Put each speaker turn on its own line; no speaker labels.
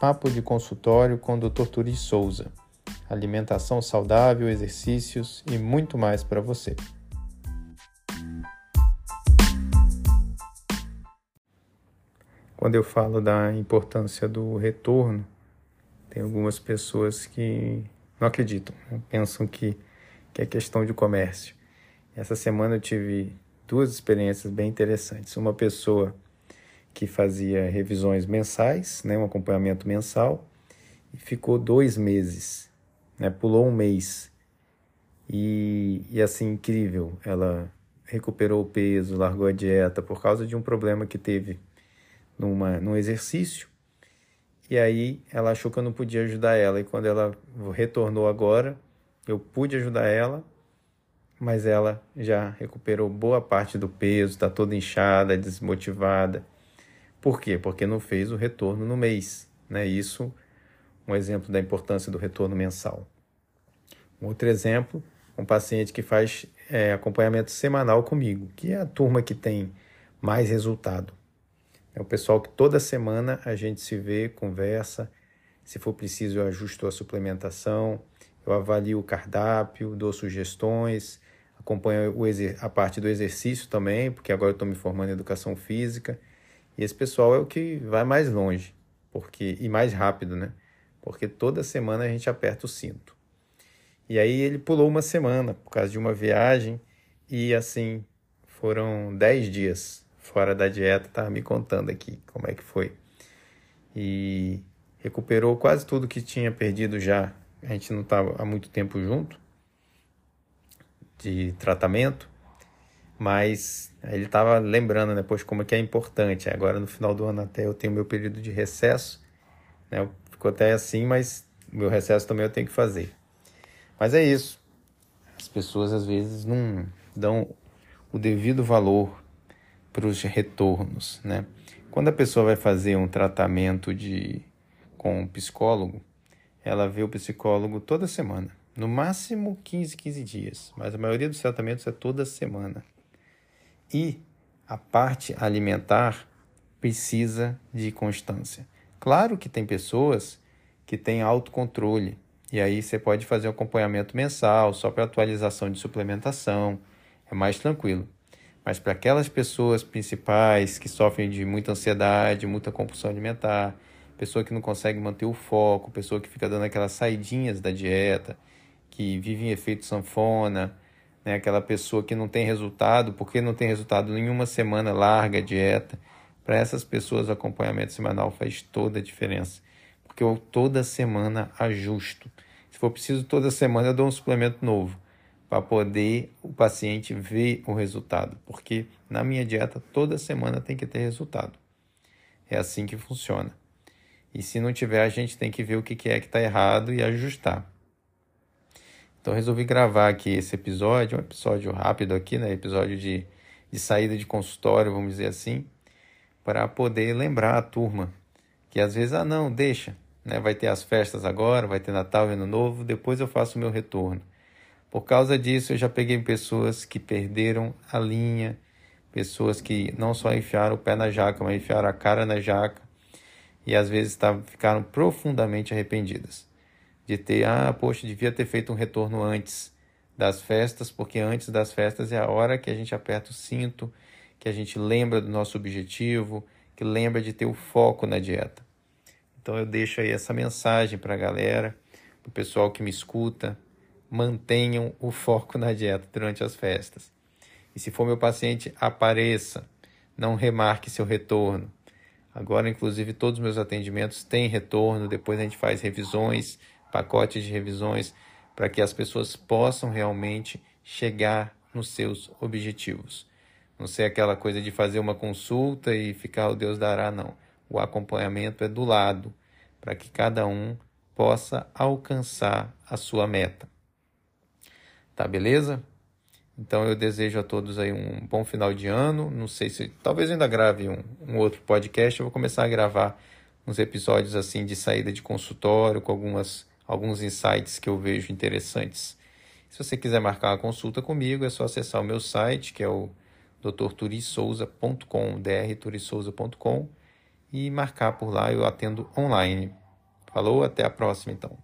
Papo de Consultório com o Dr. Turi Souza. Alimentação saudável, exercícios e muito mais para você. Quando eu falo da importância do retorno, tem algumas pessoas que não acreditam, né? pensam que, que é questão de comércio. Essa semana eu tive duas experiências bem interessantes. Uma pessoa que fazia revisões mensais, né, um acompanhamento mensal, e ficou dois meses, né, pulou um mês. E, e assim, incrível, ela recuperou o peso, largou a dieta por causa de um problema que teve numa, num exercício. E aí ela achou que eu não podia ajudar ela. E quando ela retornou agora, eu pude ajudar ela, mas ela já recuperou boa parte do peso, está toda inchada, desmotivada. Por quê? Porque não fez o retorno no mês. Né? Isso, um exemplo da importância do retorno mensal. Um outro exemplo, um paciente que faz é, acompanhamento semanal comigo, que é a turma que tem mais resultado. É o pessoal que toda semana a gente se vê, conversa. Se for preciso, eu ajusto a suplementação, eu avalio o cardápio, dou sugestões, acompanho a parte do exercício também, porque agora eu estou me formando em educação física. E esse pessoal é o que vai mais longe, porque e mais rápido, né? Porque toda semana a gente aperta o cinto. E aí ele pulou uma semana por causa de uma viagem e assim foram dez dias fora da dieta, tava me contando aqui como é que foi. E recuperou quase tudo que tinha perdido já. A gente não estava há muito tempo junto de tratamento mas ele estava lembrando depois né, como é que é importante. Agora no final do ano até eu tenho meu período de recesso, né? Ficou até assim, mas meu recesso também eu tenho que fazer. Mas é isso. As pessoas às vezes não dão o devido valor para os retornos, né? Quando a pessoa vai fazer um tratamento de com um psicólogo, ela vê o psicólogo toda semana, no máximo 15, 15 dias, mas a maioria dos tratamentos é toda semana. E a parte alimentar precisa de constância. Claro que tem pessoas que têm autocontrole, e aí você pode fazer um acompanhamento mensal só para atualização de suplementação, é mais tranquilo. Mas para aquelas pessoas principais que sofrem de muita ansiedade, muita compulsão alimentar, pessoa que não consegue manter o foco, pessoa que fica dando aquelas saidinhas da dieta, que vive em efeito sanfona, né? Aquela pessoa que não tem resultado, porque não tem resultado em uma semana, larga dieta. Para essas pessoas, o acompanhamento semanal faz toda a diferença, porque eu toda semana ajusto. Se for preciso, toda semana eu dou um suplemento novo para poder o paciente ver o resultado, porque na minha dieta toda semana tem que ter resultado. É assim que funciona. E se não tiver, a gente tem que ver o que é que está errado e ajustar. Então resolvi gravar aqui esse episódio, um episódio rápido aqui, né? Episódio de, de saída de consultório, vamos dizer assim, para poder lembrar a turma que às vezes, ah não, deixa, né? Vai ter as festas agora, vai ter Natal e Ano Novo, depois eu faço o meu retorno. Por causa disso, eu já peguei pessoas que perderam a linha, pessoas que não só enfiaram o pé na jaca, mas enfiaram a cara na jaca e às vezes tá, ficaram profundamente arrependidas de ter, ah, poxa, devia ter feito um retorno antes das festas, porque antes das festas é a hora que a gente aperta o cinto, que a gente lembra do nosso objetivo, que lembra de ter o foco na dieta. Então eu deixo aí essa mensagem para a galera, para o pessoal que me escuta, mantenham o foco na dieta durante as festas. E se for meu paciente, apareça, não remarque seu retorno. Agora, inclusive, todos os meus atendimentos têm retorno, depois a gente faz revisões, pacotes de revisões para que as pessoas possam realmente chegar nos seus objetivos. Não ser aquela coisa de fazer uma consulta e ficar o Deus dará, não. O acompanhamento é do lado, para que cada um possa alcançar a sua meta. Tá beleza? Então eu desejo a todos aí um bom final de ano. Não sei se talvez eu ainda grave um, um outro podcast. Eu vou começar a gravar uns episódios assim de saída de consultório com algumas alguns insights que eu vejo interessantes. Se você quiser marcar uma consulta comigo, é só acessar o meu site, que é o drturisouza.com, drturisouza.com, e marcar por lá, eu atendo online. Falou, até a próxima então.